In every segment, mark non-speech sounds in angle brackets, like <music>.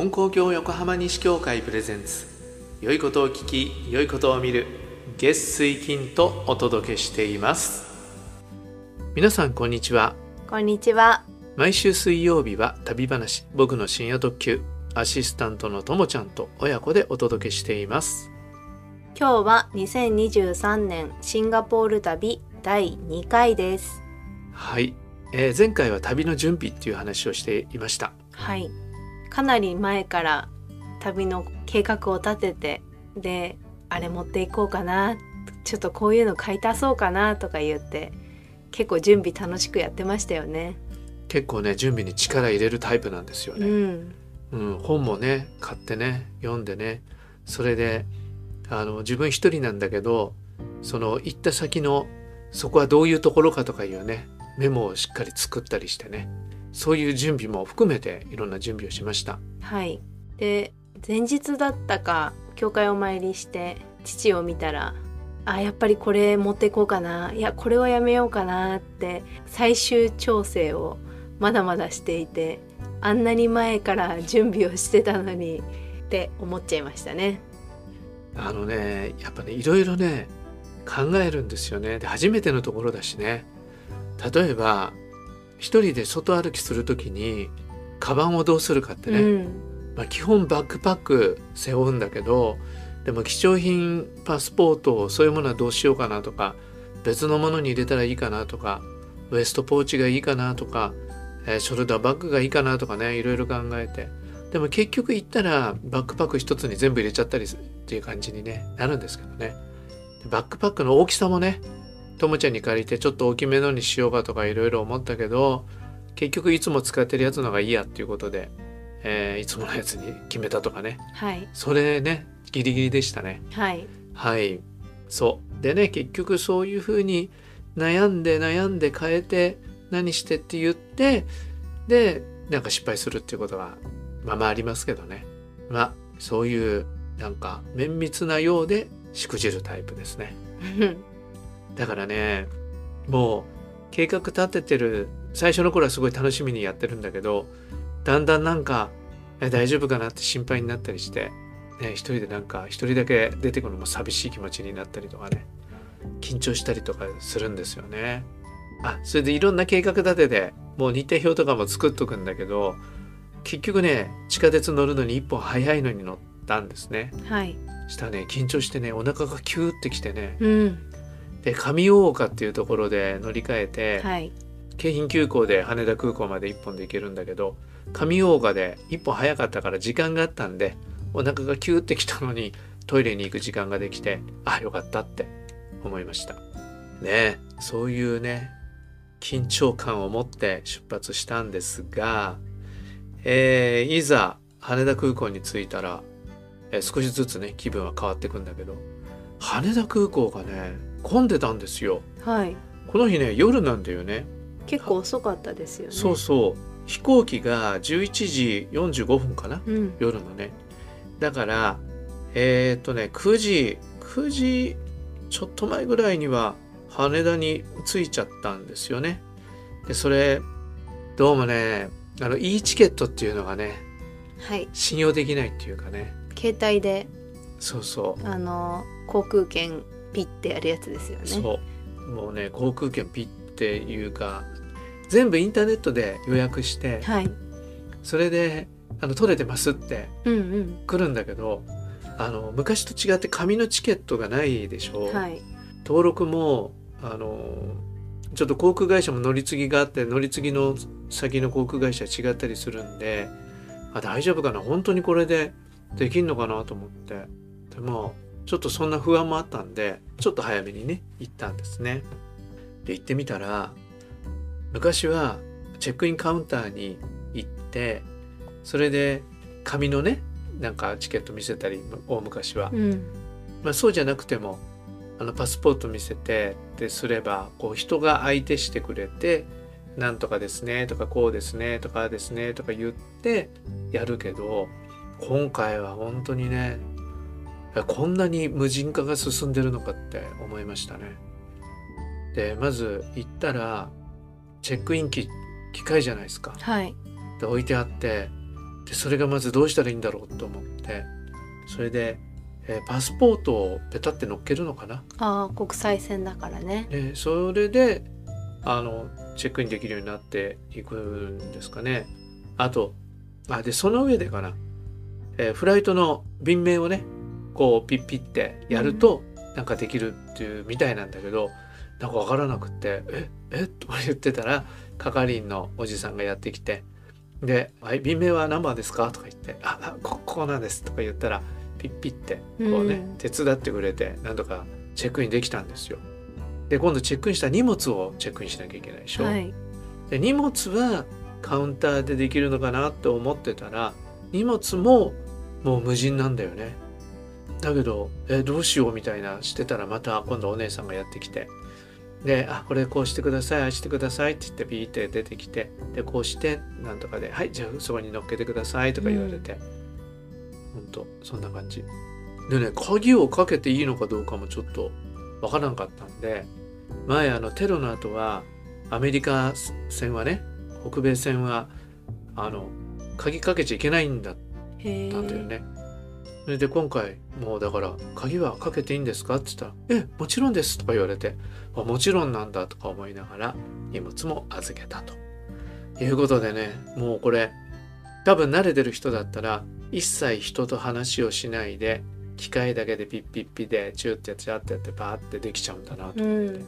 金光教横浜西教会プレゼンツ。良いことを聞き良いことを見る。月水金とお届けしています。皆さんこんにちは。こんにちは。毎週水曜日は旅話僕の深夜特急。アシスタントのともちゃんと親子でお届けしています。今日は2023年シンガポール旅第2回です。はい、えー前回は旅の準備っていう話をしていました。はい。かなり前から旅の計画を立てて、で、あれ持っていこうかな、ちょっとこういうの買い足そうかなとか言って、結構準備楽しくやってましたよね。結構ね準備に力入れるタイプなんですようね、ん。うん、本もね買ってね読んでねそれであの自分一人なんだけどその行った先のそこはどういうところかとかいうねメモをしっかり作ったりしてねそういう準備も含めていろんな準備をしましたはい。で、前日だったか、教会お参りして、父を見たら、あ、やっぱりこれ持っていこうかな。いや、これはやめようかなって、最終調整をまだまだしていて、あんなに前から準備をしてたのに、って思っちゃいましたね。あのねやっぱねいろいろね考えるんですよねで初めてのところだしね例えば一人で外歩きする時にカバンをどうするかってね、うん。まあ、基本バックパック背負うんだけどでも貴重品パスポートそういうものはどうしようかなとか別のものに入れたらいいかなとかウエストポーチがいいかなとか、えーショルダーバッグがいいかなとかねいろいろ考えて。でも結局行ったらバックパック一つに全部入れちゃったりすっていう感じに、ね、なるんですけどね。でバックパックの大きさもねともちゃんに借りてちょっと大きめのにしようかとかいろいろ思ったけど結局いつも使ってるやつの方がいいやっていうことで、えーいつものやつに決めたとかね。はい。それねギリギリでしたね。はい。はい。そう。でね結局そういうふうに悩んで悩んで変えて何してって言ってでなんか失敗するっていうことがまあまあありますけどね。まあそういうなんか綿密なようでしくじるタイプですね <laughs> だからねもう計画立ててる最初の頃はすごい楽しみにやってるんだけどだんだんなんかえ大丈夫かなって心配になったりして、ね、一人でなんか一人だけ出てくるのも寂しい気持ちになったりとかね緊張したりとかするんですよね。あそれでいろんな計画立ててもう日程表とかも作っとくんだけど結局ね地下鉄乗るのに一本早いのに乗ったんですね。はい。したらね緊張してねお腹がキューってきてねうん。で上大岡っていうところで乗り換えて、はい。京浜急行で羽田空港まで1本で行けるんだけど上大岡で1本早かったから時間があったんでお腹がキューってきたのにトイレに行く時間ができてあよかったって思いましたねえそういうね緊張感を持って出発したんですが、えーいざ羽田空港に着いたら、えー少しずつね気分は変わっていくんだけど羽田空港がね混んでたんですよはい。この日ね夜なんだよね結構遅かったですよね。そうそう飛行機が11時45分かな？うん。夜のねだからえーっとね9時9時ちょっと前ぐらいには羽田に着いちゃったんですよねでそれどうもねあの e チケットっていうのがねはい。信用できないっていうかね携帯でそうそうあの航空券ピッてやるやつですよね。そうもうね航空券ピッていうか全部インターネットで予約してはい。それであの取れてますってうんうん。来るんだけどあの昔と違って紙のチケットがないでしょ、はい。登録もあのちょっと航空会社も乗り継ぎがあって乗り継ぎの先の航空会社違ったりするんであ大丈夫かな本当にこれでできんのかなと思ってでもちょっとそんな不安もあったんでちょっと早めにね行ったんですね。で行ってみたら昔はチェックインカウンターに行ってそれで紙のねなんかチケット見せたり大昔は、うん。まあ、そうじゃなくてもあのパスポート見せてですればこう人が相手してくれて「なんとかですね」とか「こうですね」とか「ですね」とか言ってやるけど今回は本当にねえこんなに無人化が進んでるのかって思いましたね。でまず行ったらチェックイン機機械じゃないですか。はい。で置いてあってでそれがまずどうしたらいいんだろうと思ってそれで、えーパスポートをペタって乗っけるのかなああ国際線だからねでそれであのチェックインできるようになっていくんですかねあとあでその上でかな、えーフライトの便名をねこうピッピッてやると、なんかできるっていうみたいなんだけどなんか分からなくって「ええ？とか言ってたら係員のおじさんがやってきてで「はい便名は何番ですか?」とか言って「ああこここなんです」とか言ったらピッピッてこうね、うん手伝ってくれてなんとかチェックインできたんですよ。で今度チェックインした荷物をチェックインしなきゃいけないでしょ？はいで荷物はカウンターでできるのかなって思ってたら荷物ももう無人なんだよね。だけどえどうしようみたいなしてたらまた今度お姉さんがやってきてで「あこれこうしてくださいああしてください」って言ってビーって出てきてでこうしてなんとかで「はいじゃあそこに乗っけてください」とか言われて、ほんとそんな感じ。でね鍵をかけていいのかどうかもちょっとわからなかったんで前あのテロの後はアメリカ戦はね北米戦はあの鍵かけちゃいけないんだったんだよね。それで今回もうだから「鍵はかけていいんですか?」って言ったら「えもちろんです」とか言われて「あもちろんなんだ」とか思いながら荷物も預けたと。いうことでねもうこれ多分慣れてる人だったら一切人と話をしないで機械だけでピッピッピでチューってやってチャってやってバーってできちゃうんだなと思って、うん。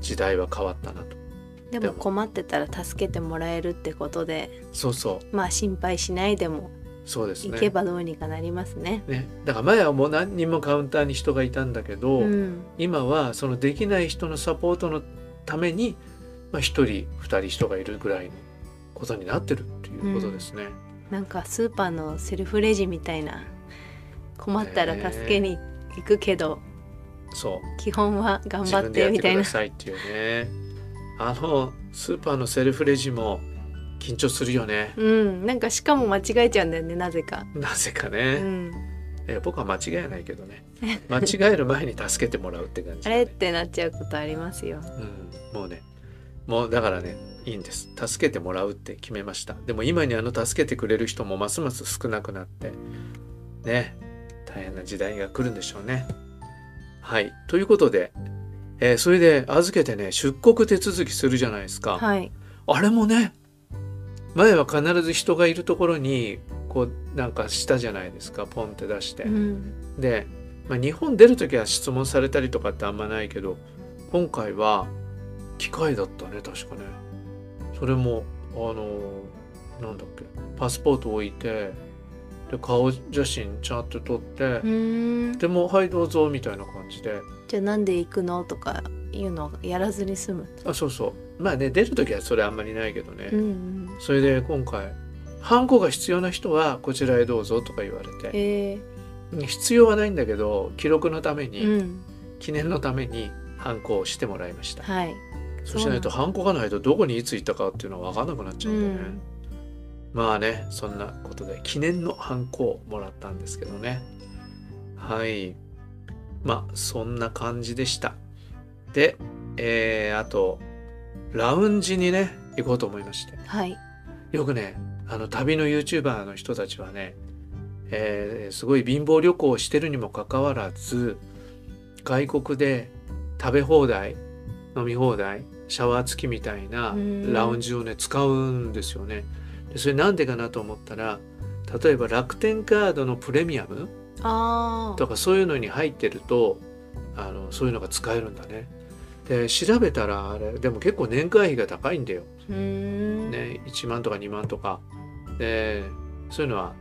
時代は変わったなと。でも困ってたら助けてもらえるってことでそうそう。まあ心配しないでもそうですね行けばどうにかなりますね。ね、だから前はもう何人もカウンターに人がいたんだけど、うん、今はそのできない人のサポートのために、まあ、1人2人人がいるぐらいのことになってるっていうことですね。なんかスーパーのセルフレジみたいな困ったら助けに行くけど、そう基本は頑張ってみたいないっていうね。あのスーパーのセルフレジも緊張するよね。うん。なんかしかも間違えちゃうんだよねなぜか、なぜかうね、ん、え僕は間違えないけどね。<laughs> 間違える前に助けてもらうって感じだね、あれってなっちゃうことありますよ。うん、もうね。もうだからねいいんです。助けてもらうって決めました。でも今にあの助けてくれる人もますます少なくなってね。大変な時代が来るんでしょうね。はい。ということで、えーそれで預けてね出国手続きするじゃないですか、はい。あれもね前は必ず人がいるところにこうなんかしたじゃないですかポンって出して、うん。で、まあ、日本出る時は質問されたりとかってあんまないけど今回は機械だったね確かね。それもあのなんだっけパスポート置いてで顔写真ちゃんと撮って、でも「はいどうぞ」みたいな感じで。じゃあなんで行くのとかいうのをやらずに済む？あそうそう。まあね出る時はそれあんまりないけどね、うんうんそれで今回「ハンコが必要な人はこちらへどうぞ」とか言われて。え。必要はないんだけど記録のために、ー、うん。記念のためにハンコをしてもらいました。はい。そうしないとハンコがないとどこにいつ行ったかっていうのは分かんなくなっちゃうんだよね、まあねそんなことで記念のハンコをもらったんですけどね。はい。まあそんな感じでした。でえー、あとラウンジにね行こうと思いまして。はいよくねあの旅の YouTuber の人たちはね、えーすごい貧乏旅行をしてるにもかかわらず外国で食べ放題飲み放題シャワー付きみたいなうんラウンジをね使うんですよね。でそれなんでかなと思ったら例えば楽天カードのプレミアムとかそういうのに入ってるとあのそういうのが使えるんだね。で調べたらあれでも結構年会費が高いんだよ。ね、1万とか2万とか。でそういうのは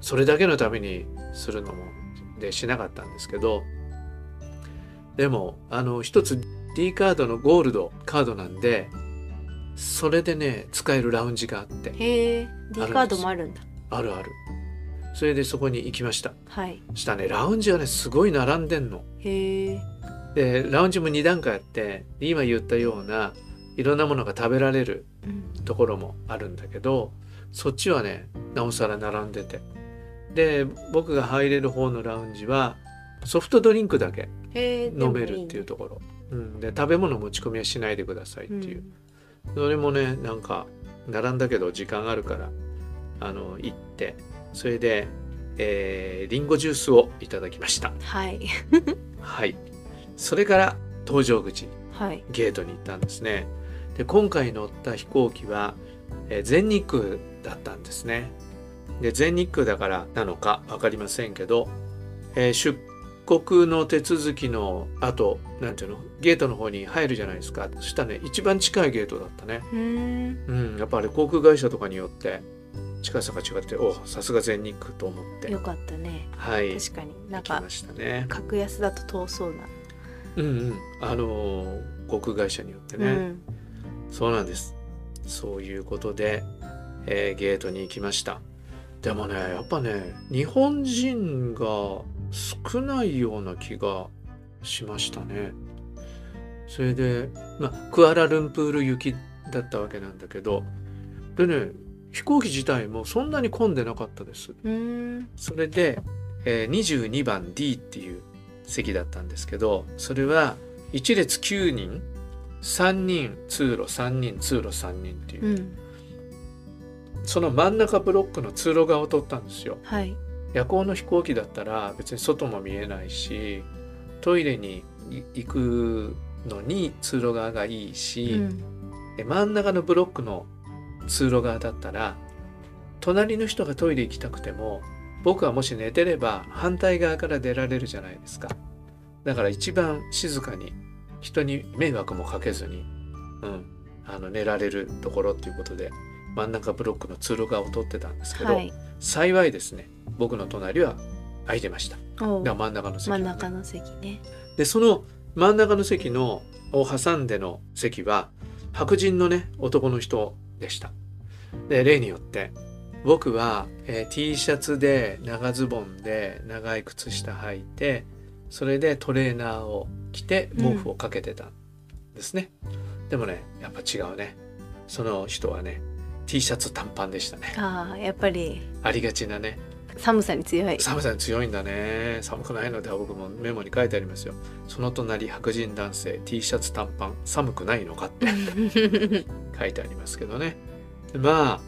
それだけのためにするのもでしなかったんですけど。でもあの一つ D カードのゴールドカードなんでそれでね使えるラウンジがあって。へえ D カードもあるんだ。あるある。それでそこに行きました。はい。したねラウンジはねすごい並んでんの。へえ。でラウンジも2段階あって今言ったようないろんなものが食べられるうんところもあるんだけどそっちはねなおさら並んでて。で僕が入れる方のラウンジはソフトドリンクだけ飲めるっていうところ。うん、で食べ物持ち込みはしないでくださいっていう、ん。それもねなんか並んだけど時間あるからあの行ってそれで、えー、リンゴジュースをいただきました。はい。はい。それから搭乗口はい。ゲートに行ったんですねで今回乗った飛行機は、えー全日空だったんですね。で全日空だからなのか分かりませんけど、えー出国の手続きの後なんていうの？ゲートの方に入るじゃないですか。そしたらね一番近いゲートだったね。うー。んうんやっぱり航空会社とかによって近さが違っておさすが全日空と思って。よかったね。はい。確かに。なんかね。格安だと遠そうな、うんうん。あのー航空会社によってね、うんそうなんです。そういうことで、えーゲートに行きました。でもね、やっぱね、日本人が少ないような気がしましたね。それで、まあ、クアラルンプール行きだったわけなんだけど、でね、飛行機自体もそんなに混んでなかったです。それで、えー22番 D っていう席だったんですけどそれは1列9人3人通路3人通路3人っていう、うん。その真ん中ブロックの通路側を取ったんですよ。はい。夜行の飛行機だったら別に外も見えないしトイレに行くのに通路側がいいし、うん。で真ん中のブロックの通路側だったら隣の人がトイレ行きたくても僕はもし寝てれば反対側から出られるじゃないですか。だから一番静かに人に迷惑もかけずに、うん、あの寝られるところっていうことで真ん中ブロックの通路側を取ってたんですけど、はい。幸いですね僕の隣は空いてました。おう。だから真ん中の席、真ん中の席ね。でその真ん中の席のを挟んでの席は白人のね男の人でした。で例によって僕は、えー T シャツで長ズボンで長い靴下履いてそれでトレーナーを着て毛布をかけてたんですね、でもねやっぱ違うね。その人はね T シャツ短パンでしたね。ああやっぱり。ありがちなね。寒さに強い。寒さに強いんだね。寒くないのでは僕もメモに書いてありますよ。その隣白人男性 T シャツ短パン寒くないのかって <laughs> 書いてありますけどね。でまあ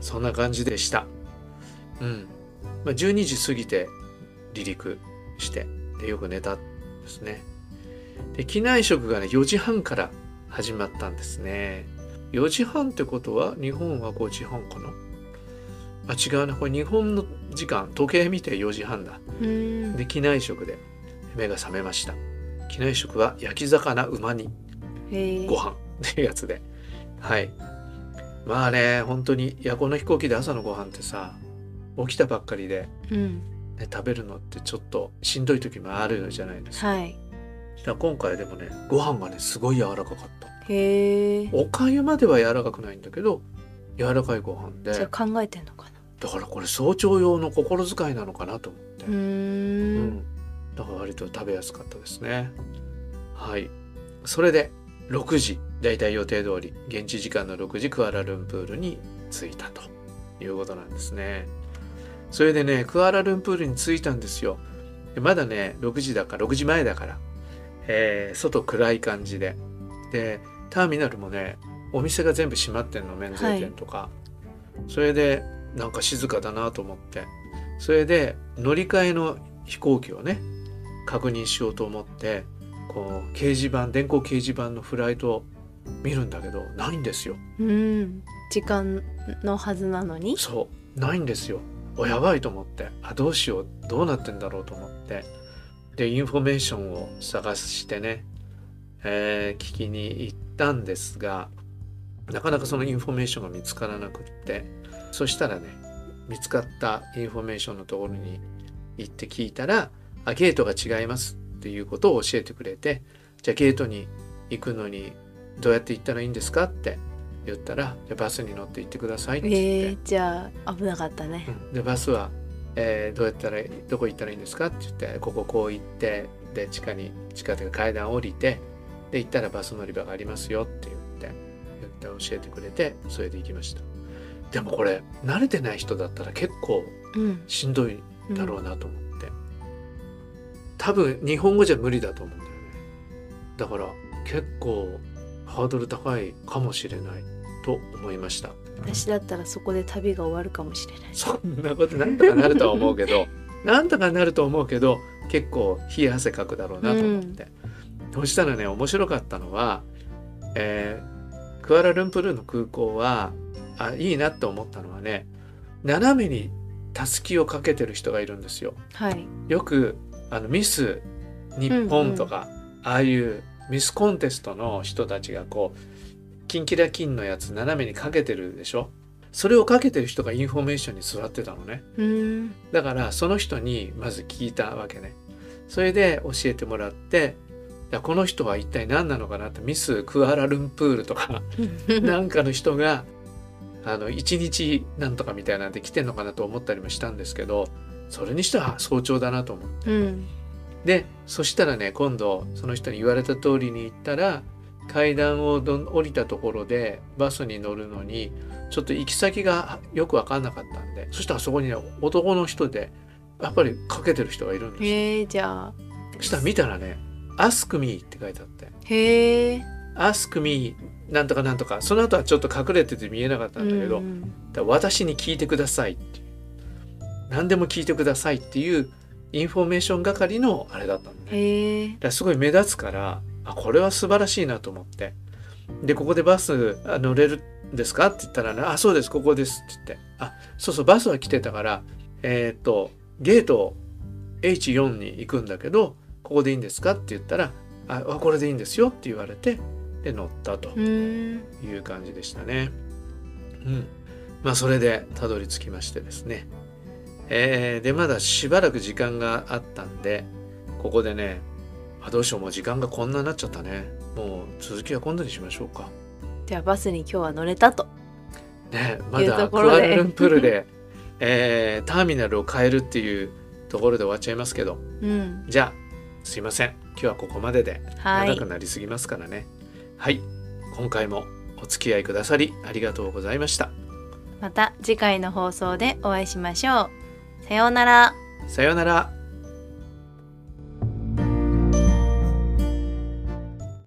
そんな感じでした。うん、まあ、12時過ぎて離陸してでよく寝たんですね。で機内食がね4時半から始まったんですね。4時半ってことは日本は5時半かなあ違うなこれ日本の時間時計見て4時半だ。うん。で機内食で目が覚めました。機内食は焼き魚馬煮へえ。ご飯っていうやつで。はい。まあね本当に夜行の飛行機で朝のご飯ってさ起きたばっかりで、うんね、食べるのってちょっとしんどい時もあるじゃないですか,、はい。今回でもねご飯がねすごい柔らかかった。へえ。おかゆまでは柔らかくないんだけど柔らかいご飯で。じゃあ考えてんのかな？だからこれ早朝用の心遣いなのかなと思って。うーん。だから割と食べやすかったですね。はい。それで6時。だいたい予定通り。現地時間の6時クアラルンプールに着いたということなんですねそれでねクアラルンプールに着いたんですよ。でまだね6時だから6時前だから、えー外暗い感じで。でターミナルもねお店が全部閉まってんの免税店とか、それでなんか静かだなと思って。それで乗り換えの飛行機をね確認しようと思ってこう掲示板電光掲示板のフライトを見るんだけどないんですよ。うん。時間のはずなのに？そう。ないんですよおやばいと思って。あどうしよう。どうなってんだろうと思って。でインフォメーションを探してね、えー聞きに行ったんですがなかなかそのインフォメーションが見つからなくって。そしたらね見つかったインフォメーションのところに行って聞いたらあゲートが違いますっていうことを教えてくれてじゃあゲートに行くのにどうやって行ったらいいんですかって言ったらじゃあバスに乗って行ってくださいって言って、えー、じゃあ危なかったね。うん。でバスは、えーどうやったらどこ行ったらいいんですかって言ってこここう行ってで地下に地下というか階段降りてで行ったらバス乗り場がありますよって言って言って教えてくれてそれで行きました。でもこれ慣れてない人だったら結構うん。しんどいだろうなと思って、多分日本語じゃ無理だと思うんだよね。だから結構ハードル高いかもしれないと思いました。私だったらそこで旅が終わるかもしれない。そんなことなんとかなるとは思うけど <laughs> なんとかなると思うけど結構冷や汗かくだろうなと思って、そしたらね面白かったのは、えークアラルンプールの空港はあいいなと思ったのはね斜めにたすきをかけてる人がいるんですよ。はい。よくあのミス日本とか、ああいうミスコンテストの人たちがこうキンキラキンのやつ斜めにかけてるでしょ？それをかけてる人がインフォメーションに座ってたのね。だからその人にまず聞いたわけね。それで教えてもらってこの人は一体何なのかなってミスクアラルンプールとか <laughs> なんかの人があの一日なんとかみたいなんで来てんのかなと思ったりもしたんですけどそれにしては早朝だなと思って。うん。でそしたらね今度その人に言われた通りに行ったら階段をどん降りたところでバスに乗るのにちょっと行き先がよく分かんなかったんでそしたらそこにね男の人でやっぱりかけてる人がいるんですよ。へえじゃあ。そしたら見たらね「Ask me」って書いてあって。へえ「Ask me」なんとかなんとかその後はちょっと隠れてて見えなかったんだけど、うん私に聞いてくださいって何でも聞いてくださいっていうインフォメーション係のあれだったのね。へえ。だからすごい目立つからあこれは素晴らしいなと思って。でここでバスあ乗れるんですか？って言ったら、ね「あそうですここです」って言って「あそうそうバスは来てたからえーっとゲート H4 に行くんだけどここでいいんですか?」って言ったら「ああこれでいいんですよ」って言われてで乗ったという感じでしたね。うん、まあそれでたどり着きましてですね、えーでまだしばらく時間があったんでここでねあどうしようもう時間がこんなになっちゃったね。もう続きは今度にしましょうか。じゃあバスに今日は乗れたと。ねまだクアラルンプールで、<laughs> えーターミナルを変えるっていうところで終わっちゃいますけど。うん。じゃあすいません。今日はここまでではい。長くなりすぎますからね。はい。今回もお付き合いくださりありがとうございました。また次回の放送でお会いしましょう。さようなら。さようなら。